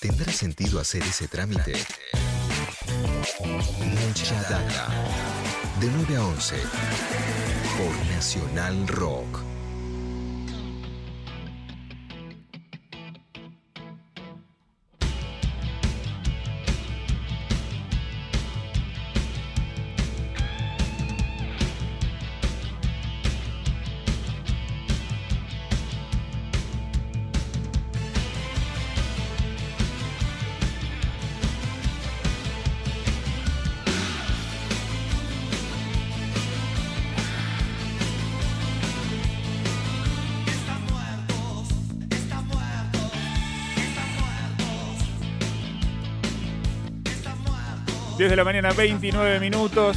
¿Tendrá sentido hacer ese trámite? Mucha data. De 9 a 11. Por Nacional Rock. 10 de la mañana, 29 minutos.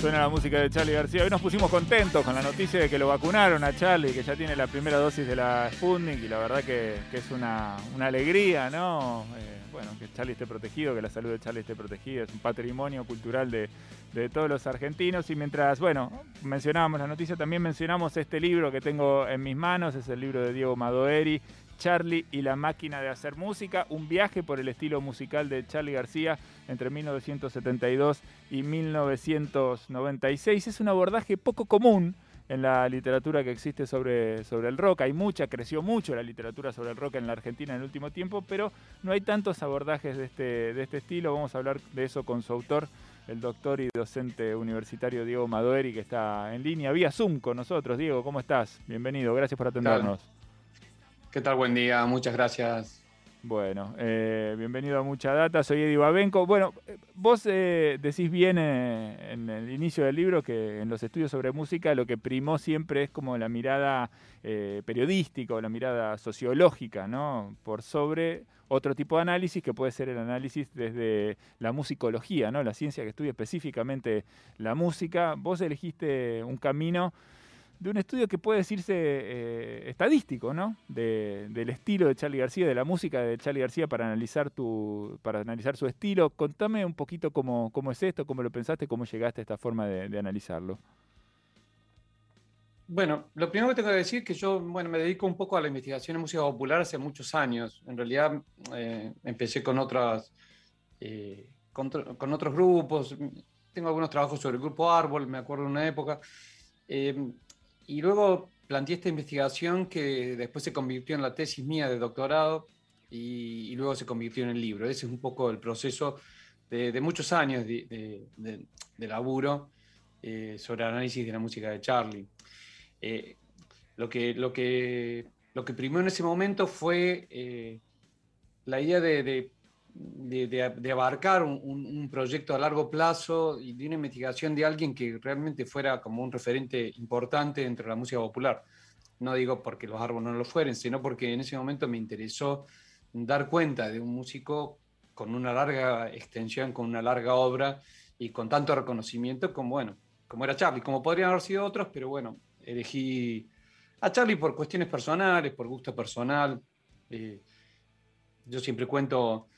Suena la música de Charlie García. Hoy nos pusimos contentos con la noticia de que lo vacunaron a Charlie, que ya tiene la primera dosis de la Sputnik y la verdad que, es una, una alegría, ¿no? Eh, bueno, que Charlie esté protegido, que la salud de Charlie esté protegida, es un patrimonio cultural de, de todos los argentinos. Y mientras, bueno, mencionábamos la noticia, también mencionamos este libro que tengo en mis manos, es el libro de Diego Madoeri, Charlie y la máquina de hacer música, un viaje por el estilo musical de Charlie García entre 1972 y 1996. Es un abordaje poco común en la literatura que existe sobre, sobre el rock. Hay mucha, creció mucho la literatura sobre el rock en la Argentina en el último tiempo, pero no hay tantos abordajes de este, de este estilo. Vamos a hablar de eso con su autor, el doctor y docente universitario Diego Madoeri, que está en línea vía Zoom con nosotros. Diego, ¿cómo estás? Bienvenido, gracias por atendernos. ¿Qué tal? Buen día, muchas gracias. Bueno, eh, bienvenido a Mucha Data, soy Eddie Babenco. Bueno, eh, vos eh, decís bien eh, en el inicio del libro que en los estudios sobre música lo que primó siempre es como la mirada eh, periodística o la mirada sociológica, ¿no? Por sobre otro tipo de análisis que puede ser el análisis desde la musicología, ¿no? La ciencia que estudia específicamente la música. Vos elegiste un camino de un estudio que puede decirse eh, estadístico, ¿no? De- del estilo de Charlie García, de la música de Charlie García para analizar tu, para analizar su estilo. Contame un poquito cómo, cómo es esto, cómo lo pensaste, cómo llegaste a esta forma de, analizarlo. Bueno, lo primero que tengo que decir es que yo bueno, me dedico un poco a la investigación en música popular hace muchos años. En realidad eh, empecé con, otras, eh, con, tro- con otros grupos. Tengo algunos trabajos sobre el grupo Árbol, me acuerdo de una época. Y luego planteé esta investigación que después se convirtió en la tesis mía de doctorado y, luego se convirtió en el libro. Ese es un poco el proceso de, muchos años de, laburo eh, sobre análisis de la música de Charlie. Eh, lo, que, lo, que, lo que primó en ese momento fue eh, la idea de, de- abarcar un proyecto a largo plazo y de una investigación de alguien que realmente fuera como un referente importante dentro de la música popular. No digo porque los árboles no lo fueren, sino porque en ese momento me interesó dar cuenta de un músico con una larga extensión, con una larga obra y con tanto reconocimiento como, bueno, como era Charlie, como podrían haber sido otros, pero bueno, elegí a Charlie por cuestiones personales, por gusto personal. Eh, yo siempre cuento,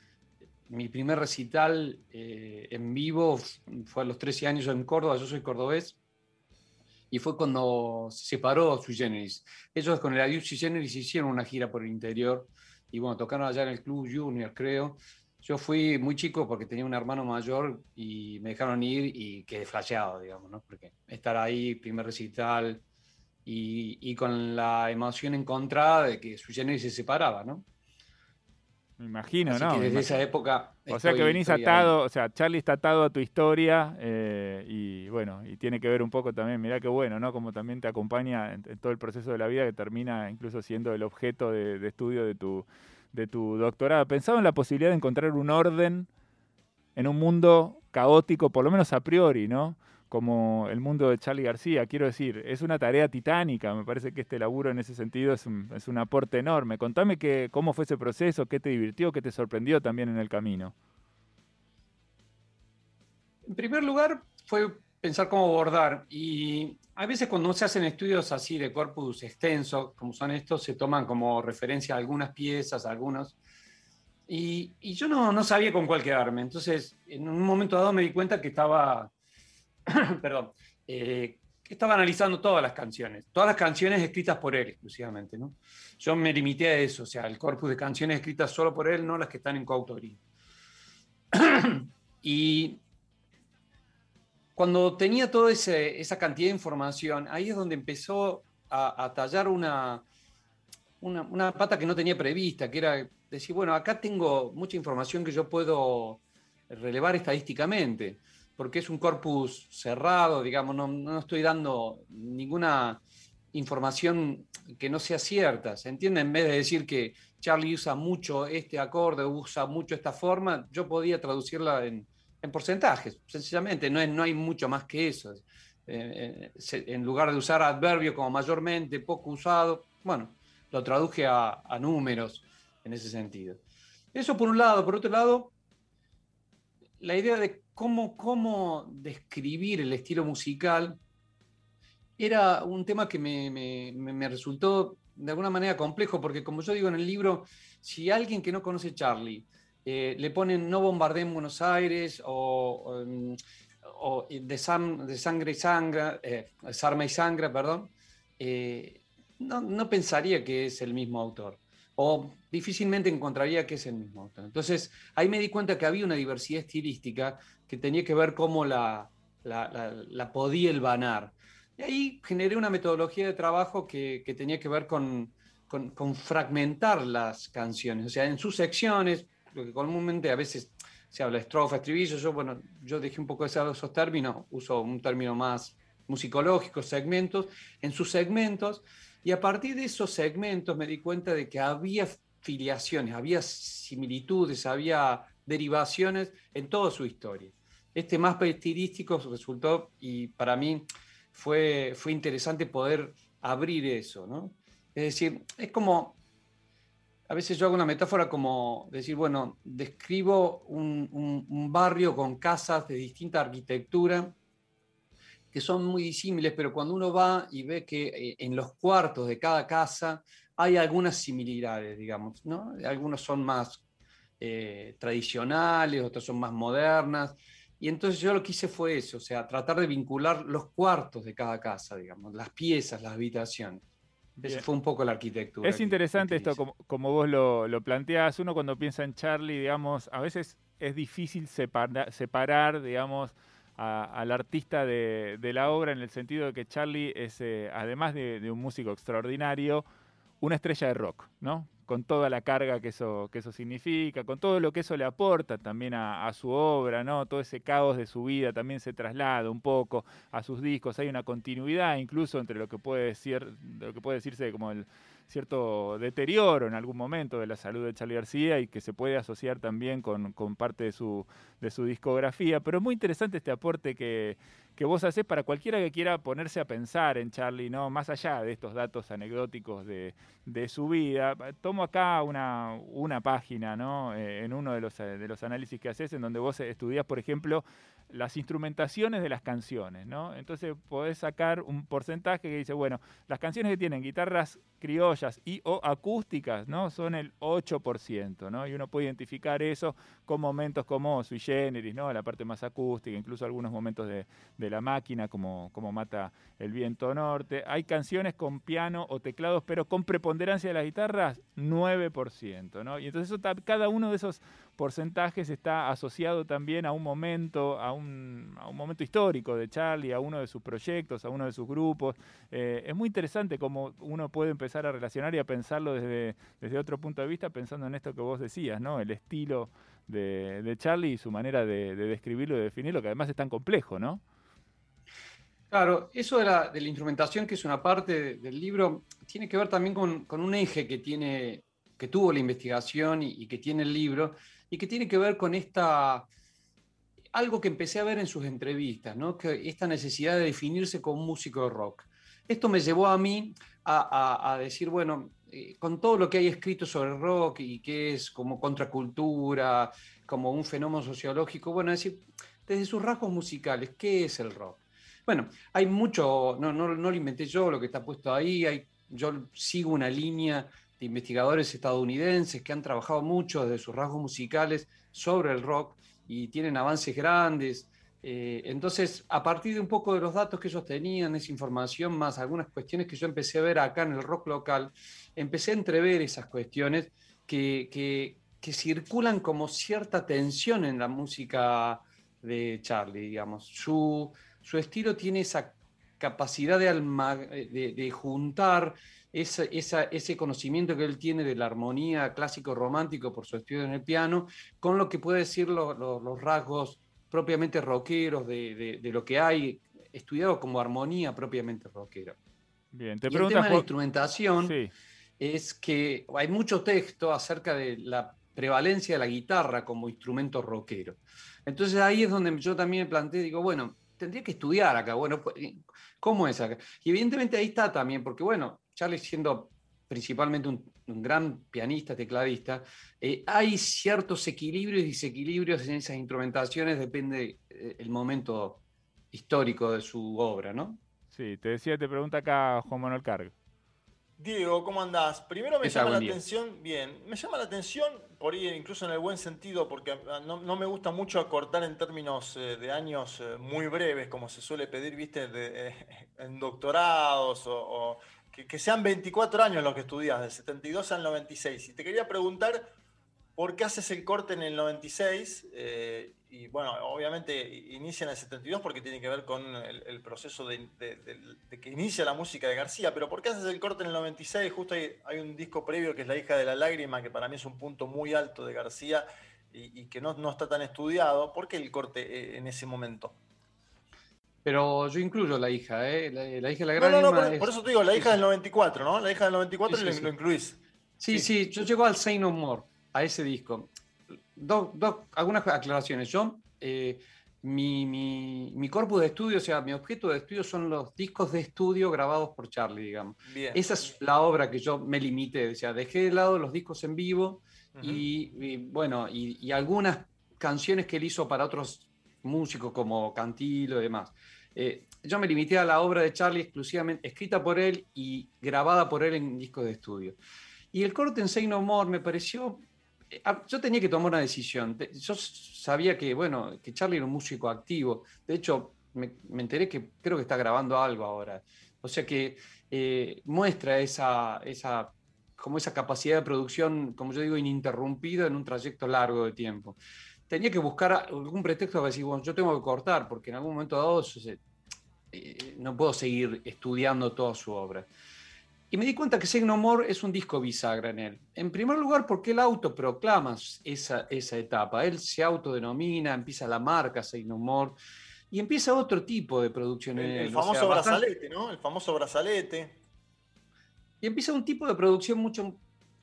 mi primer recital eh, en vivo fue a los 13 años en Córdoba, yo soy cordobés, y fue cuando se separó Sui Generis. Ellos con el Adiós Sui Generis hicieron una gira por el interior, y bueno, tocaron allá en el Club Junior, creo. Yo fui muy chico porque tenía un hermano mayor y me dejaron ir y quedé flasheado, digamos, ¿no? Porque estar ahí, primer recital, y, con la emoción encontrada de que Sui Generis se separaba, ¿no? Me imagino, Así ¿no? que desde imagino. esa época. O sea que venís ahí. atado, o sea, Charlie está atado a tu historia eh, y bueno, y tiene que ver un poco también, mirá qué bueno, ¿no? Como también te acompaña en, en todo el proceso de la vida que termina incluso siendo el objeto de, de estudio de tu, de tu doctorado. ¿Pensaba en la posibilidad de encontrar un orden en un mundo caótico, por lo menos a priori, ¿no? Como el mundo de Charlie García, quiero decir, es una tarea titánica, me parece que este laburo en ese sentido es un, es un aporte enorme. Contame cómo fue ese proceso, qué te divirtió, qué te sorprendió también en el camino. En primer lugar, fue pensar cómo abordar. Y a veces cuando se hacen estudios así de corpus extenso, como son estos, se toman como referencia algunas piezas, algunos. Y, y yo no, no sabía con cuál quedarme. Entonces, en un momento dado me di cuenta que estaba, perdón, eh, estaba analizando todas las canciones, todas las canciones escritas por él exclusivamente, ¿no? Yo me limité a eso, o sea, el corpus de canciones escritas solo por él, no las que están en coautoría. y cuando tenía toda esa cantidad de información, ahí es donde empezó a, tallar una, una, pata que no tenía prevista, que era decir, bueno, acá tengo mucha información que yo puedo relevar estadísticamente, porque es un corpus cerrado, digamos, no, no estoy dando ninguna información que no sea cierta, ¿se entiende? En vez de decir que Charlie usa mucho este acorde, usa mucho esta forma, yo podía traducirla en, en porcentajes, sencillamente, no, es, no hay mucho más que eso. Eh, eh, en lugar de usar adverbio como mayormente, poco usado, bueno, lo traduje a, a números en ese sentido. Eso por un lado. Por otro lado, la idea de cómo, cómo describir el estilo musical era un tema que me, me, me, resultó de alguna manera complejo, porque como yo digo en el libro, si alguien que no conoce Charlie eh, le ponen No bombardé en Buenos Aires o, o, de, Sam, de, Sangre y Sangra, eh, Sarma y Sangra, perdón, eh, no, no pensaría que es el mismo autor o difícilmente encontraría que es el mismo autor. Entonces, ahí me di cuenta que había una diversidad estilística que tenía que ver cómo la, la, la, la podía elvanar. Y ahí generé una metodología de trabajo que, que tenía que ver con, con, con, fragmentar las canciones, o sea, en sus secciones, lo que comúnmente a veces se habla estrofa, estribillo, yo, bueno, yo dejé un poco de esos términos, uso un término más musicológico, segmentos, en sus segmentos, y a partir de esos segmentos me di cuenta de que había filiaciones, había similitudes, había derivaciones en toda su historia. Este más estilístico resultó, y para mí fue, fue interesante poder abrir eso. Es decir, es como, a veces yo hago una metáfora como decir, bueno, describo un, un, un barrio con casas de distinta arquitectura, que son muy disímiles, pero cuando uno va y ve que eh, en los cuartos de cada casa hay algunas similitudes, digamos, ¿no? Algunos son más eh, tradicionales, otros son más modernas. Y entonces yo lo que hice fue eso, o sea, tratar de vincular los cuartos de cada casa, digamos, las piezas, las habitaciones. Esa fue un poco la arquitectura. Es interesante esto, como, como vos lo, lo, planteás. Uno cuando piensa en Charlie, digamos, a veces es difícil separa, separar, digamos, a, al artista de, de, la obra en el sentido de que Charlie es, eh, además de, de, un músico extraordinario, una estrella de rock, ¿no? Con toda la carga que eso, que eso significa, con todo lo que eso le aporta también a, a, su obra, ¿no? Todo ese caos de su vida también se traslada un poco a sus discos. Hay una continuidad incluso entre lo que puede decir, lo que puede decirse como el cierto deterioro en algún momento de la salud de Charlie García y que se puede asociar también con, con parte de su, de su discografía. Pero es muy interesante este aporte que, que vos haces para cualquiera que quiera ponerse a pensar en Charlie, ¿no? Más allá de estos datos anecdóticos de, de su vida. Tomo acá una, una página, ¿no? Eh, en uno de los, de los análisis que haces, en donde vos estudias, por ejemplo, las instrumentaciones de las canciones, ¿no? Entonces podés sacar un porcentaje que dice, bueno, las canciones que tienen guitarras criollas y o acústicas, ¿no? Son el 8%, ¿no? Y uno puede identificar eso con momentos como sui generis, ¿no? La parte más acústica, incluso algunos momentos de, de la máquina, como, como Mata el Viento Norte. Hay canciones con piano o teclados, pero con preponderancia de las guitarras, 9%, ¿no? Y entonces cada uno de esos porcentajes está asociado también a un momento, a un, a un, momento histórico de Charlie, a uno de sus proyectos, a uno de sus grupos. Eh, es muy interesante cómo uno puede empezar a relacionar y a pensarlo desde, desde otro punto de vista, pensando en esto que vos decías, ¿no? El estilo de, de Charlie y su manera de, de, describirlo y de definirlo, que además es tan complejo, ¿no? Claro, eso de la, de la instrumentación, que es una parte del libro, tiene que ver también con, con un eje que tiene que tuvo la investigación y, que tiene el libro, y que tiene que ver con esta, algo que empecé a ver en sus entrevistas, ¿no? que esta necesidad de definirse como músico de rock. Esto me llevó a mí a, decir, bueno, eh, con todo lo que hay escrito sobre rock y que es como contracultura, como un fenómeno sociológico, bueno, decir, desde sus rasgos musicales, ¿qué es el rock? Bueno, hay mucho, no, lo inventé yo, lo que está puesto ahí, yo sigo una línea de investigadores estadounidenses que han trabajado mucho desde sus rasgos musicales sobre el rock y tienen avances grandes. Eh, entonces, a partir de un poco de los datos que ellos tenían, esa información, más algunas cuestiones que yo empecé a ver acá en el rock local, empecé a entrever esas cuestiones que, que- circulan como cierta tensión en la música de Charlie, digamos. Su, su estilo tiene esa capacidad de, alma- de, de juntar esa- esa- ese conocimiento que él tiene de la armonía clásico-romántico por su estudio en el piano, con lo que puede decir lo- los rasgos propiamente rockeros de, de- de lo que hay estudiado como armonía propiamente rockera. Bien, te y el tema de la instrumentación Sí, es que hay mucho texto acerca de la prevalencia de la guitarra como instrumento rockero. Entonces ahí es donde yo también me planteé, digo, bueno, tendría que estudiar acá, bueno, pues, ¿cómo es acá? Y evidentemente ahí está también, porque bueno, Charlie siendo principalmente un, un gran pianista, tecladista, eh, hay ciertos equilibrios y desequilibrios en esas instrumentaciones, depende eh, el momento histórico de su obra, ¿no? sí, te decía, te pregunta acá Juan Manuel Cargo. Diego, ¿cómo andás? Primero me llama la día. atención, bien, me llama la atención, por ahí incluso en el buen sentido, porque ah, no, no me gusta mucho acortar en términos eh, de años eh, muy breves, como se suele pedir, viste, de, eh, en doctorados, o, o que, sean 24 años los que estudias, del 72 al 96. Y te quería preguntar, ¿por qué haces el corte en el 96? Eh, y bueno, obviamente inicia en el 72 porque tiene que ver con el, proceso de, que inicia la música de García, pero ¿por qué haces el corte en el 96? Justo hay, hay un disco previo que es La hija de la lágrima, que para mí es un punto muy alto de García y, y que no, no está tan estudiado. ¿Por qué el corte eh, en ese momento? Pero yo incluyo la hija, ¿eh? La, la hija de la No, gran no, no, Irma por, es- por eso te digo, la hija sí. del 94, ¿no? La hija del 94 Sí, lo, sí, lo incluís. Sí, sí, yo llego al Say No More, a ese disco. Dos, algunas aclaraciones. Yo, eh, mi, mi, mi corpus de estudio, o sea, mi objeto de estudio son los discos de estudio grabados por Charlie, digamos. Bien. Esa es la obra que yo me limité, o sea, dejé de lado los discos en vivo y, y, bueno, y, y algunas canciones que él hizo para otros músicos como Cantilo y demás. Eh, yo me limité a la obra de Charlie exclusivamente escrita por él y grabada por él en discos de estudio. Y el corte en Say No More me pareció. eh, Yo tenía que tomar una decisión. Yo sabía que, bueno, que Charlie era un músico activo. De hecho, me, me enteré que creo que está grabando algo ahora. O sea que eh, muestra esa, esa, como esa capacidad de producción, como yo digo, ininterrumpida en un trayecto largo de tiempo. Tenía que buscar algún pretexto para decir, bueno, yo tengo que cortar, porque en algún momento dado eh, no puedo seguir estudiando toda su obra. Y me di cuenta que Say No More es un disco bisagra en él. En primer lugar, porque él autoproclama esa, esa etapa. Él se autodenomina, empieza la marca Say No More y empieza otro tipo de producción El, en el él. o sea, famoso bastante- brazalete, ¿no? El famoso brazalete. y empieza un tipo de producción mucho,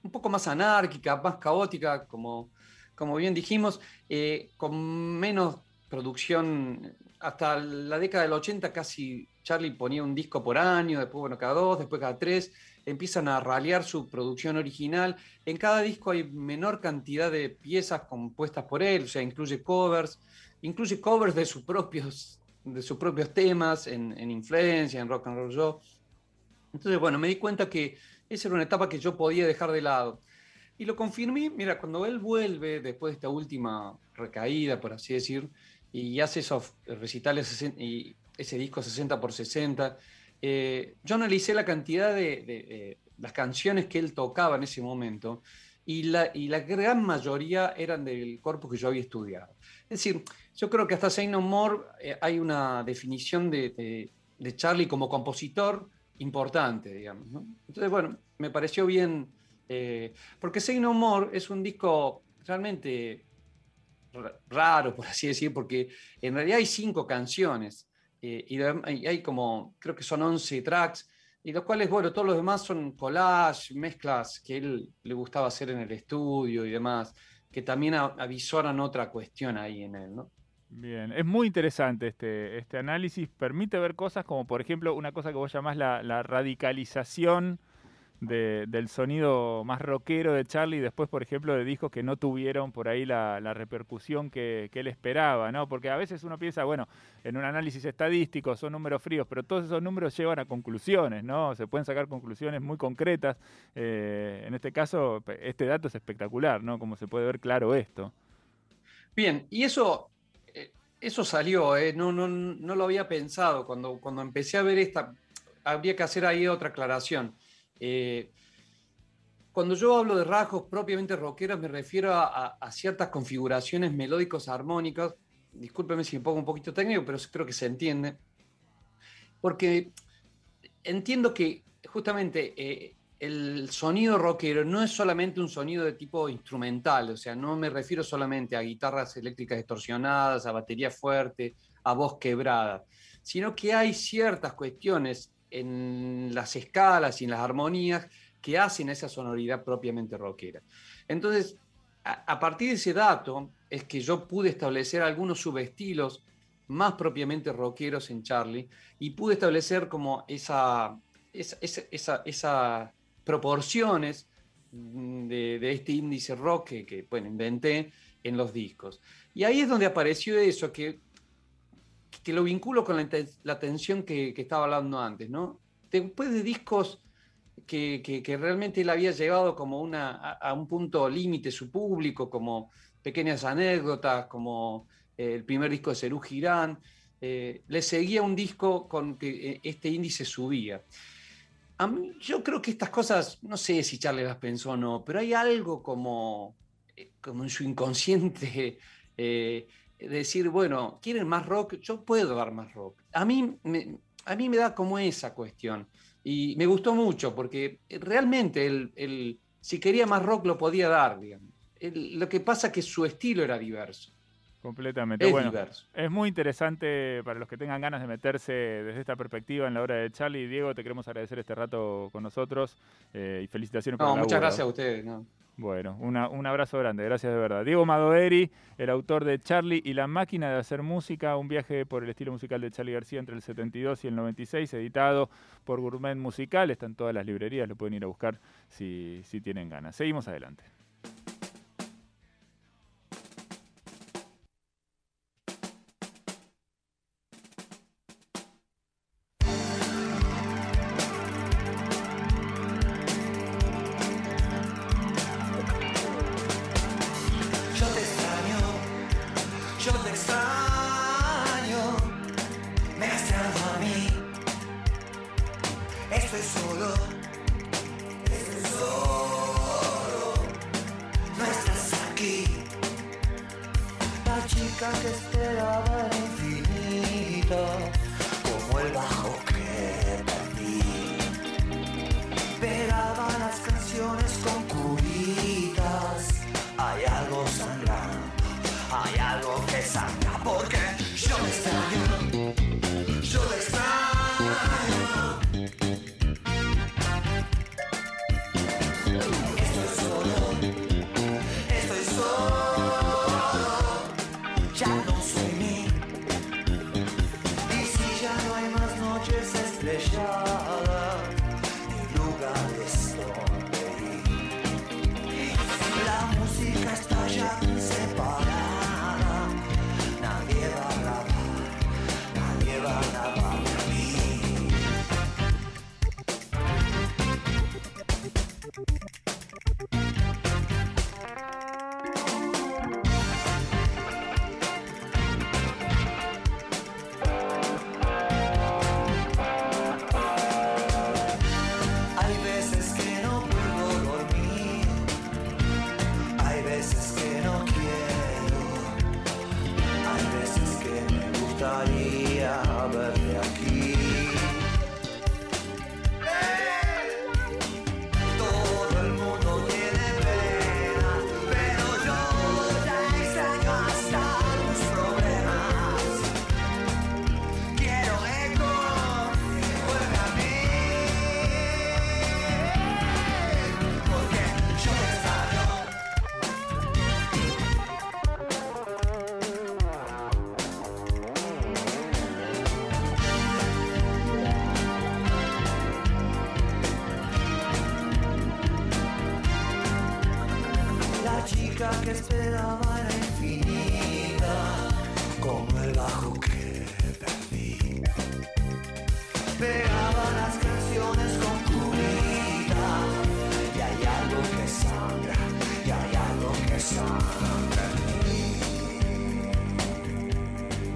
un poco más anárquica, más caótica, como, como bien dijimos, eh, con menos producción. Hasta la década del 80 casi Charlie ponía un disco por año, después bueno, cada dos, después cada tres. Empiezan a ralear su producción original. En cada disco hay menor cantidad de piezas compuestas por él, o sea, incluye covers, incluye covers de sus propios, de sus propios temas en, en Influencia, en Rock and Roll Show. Entonces, bueno, me di cuenta que esa era una etapa que yo podía dejar de lado. Y lo confirmé, mira, cuando él vuelve después de esta última recaída, por así decir, y hace esos recitales y ese disco 60 por 60, eh, yo analicé la cantidad de, de- de las canciones que él tocaba en ese momento y la, y la gran mayoría eran del corpus que yo había estudiado. Es decir, yo creo que hasta Say No More eh, hay una definición de, de- de Charlie como compositor importante, digamos. ¿no? Entonces, bueno, me pareció bien, eh, porque Say No More es un disco realmente ra- raro, por así decir, porque en realidad hay cinco canciones eh, y hay como, creo que son 11 tracks, y los cuales, bueno, todos los demás son collage, mezclas que él le gustaba hacer en el estudio y demás, que también avisoran otra cuestión ahí en él. Bien, es muy interesante este, este análisis. Permite ver cosas como, por ejemplo, una cosa que vos llamás la, la radicalización de- del sonido más rockero de Charlie, después, por ejemplo, de discos que no tuvieron por ahí la, repercusión que, él esperaba, ¿no? Porque a veces uno piensa, bueno, en un análisis estadístico son números fríos, pero todos esos números llevan a conclusiones, ¿no? Se pueden sacar conclusiones muy concretas. Eh, en este caso, este dato es espectacular, ¿no? Como se puede ver claro esto. Bien, y eso, eh, eso salió, ¿eh? no, no, no lo había pensado. Cuando, cuando empecé a ver esta, habría que hacer ahí otra aclaración. Eh, cuando yo hablo de rasgos propiamente rockeros, me refiero a, ciertas configuraciones melódicos armónicas. Discúlpeme si me pongo un poquito técnico, pero creo que se entiende. Porque entiendo que justamente eh, el sonido rockero no es solamente un sonido de tipo instrumental, o sea, no me refiero solamente a guitarras eléctricas distorsionadas, a batería fuerte, a voz quebrada, sino que hay ciertas cuestiones en las escalas y en las armonías que hacen esa sonoridad propiamente rockera. Entonces, a, partir de ese dato es que yo pude establecer algunos subestilos más propiamente rockeros en Charlie y pude establecer como esa, esa, esa, proporciones de, de este índice rock que, que, bueno, inventé en los discos. Y ahí es donde apareció eso, que, que lo vinculo con la, la tensión que, que estaba hablando antes, ¿no? Después de discos que, que- realmente él había llegado como una, a, un punto límite su público, como pequeñas anécdotas, como eh, el primer disco de Cerú Girán, eh, le seguía un disco con que eh, este índice subía. A mí- yo creo que estas cosas, no sé si Charlie las pensó o no, pero hay algo como, como en su inconsciente decir, bueno, ¿quieren más rock? Yo puedo dar más rock. A mí me, a mí me da como esa cuestión. Y me gustó mucho porque realmente él, si quería más rock lo podía dar, digamos. Lo que pasa es que su estilo era diverso. Completamente. Es bueno, diverso. es muy interesante para los que tengan ganas de meterse desde esta perspectiva en la obra de Charlie. Diego, te queremos agradecer este rato con nosotros eh, y felicitaciones por No, el muchas laburo. gracias a ustedes. ¿no? Bueno, una- un abrazo grande, gracias de verdad. Diego Madoeri, el autor de Charlie y la máquina de hacer música, un viaje por el estilo musical de Charlie García entre el 72 y el 96, editado por Gourmet Musical, está en todas las librerías, lo pueden ir a buscar si, si tienen ganas. Seguimos adelante.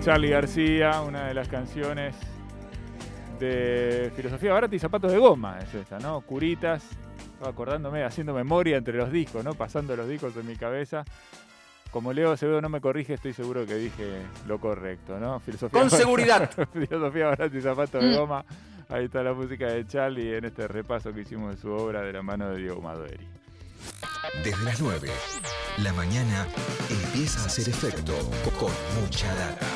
Charlie García, una de las canciones de Filosofía Barata y Zapatos de Goma, es esta, ¿no? Curitas, estaba acordándome, haciendo memoria entre los discos, ¿no? Pasando los discos en mi cabeza. Como Leo Acevedo no me corrige, estoy seguro que dije lo correcto, ¿no? Filosofía Con seguridad. Filosofía Barata y Zapatos de Mm. Goma. Ahí está la música de Charlie en este repaso que hicimos de su obra de la mano de Diego Maderi. Desde las 9, la mañana empieza a hacer efecto con mucha data.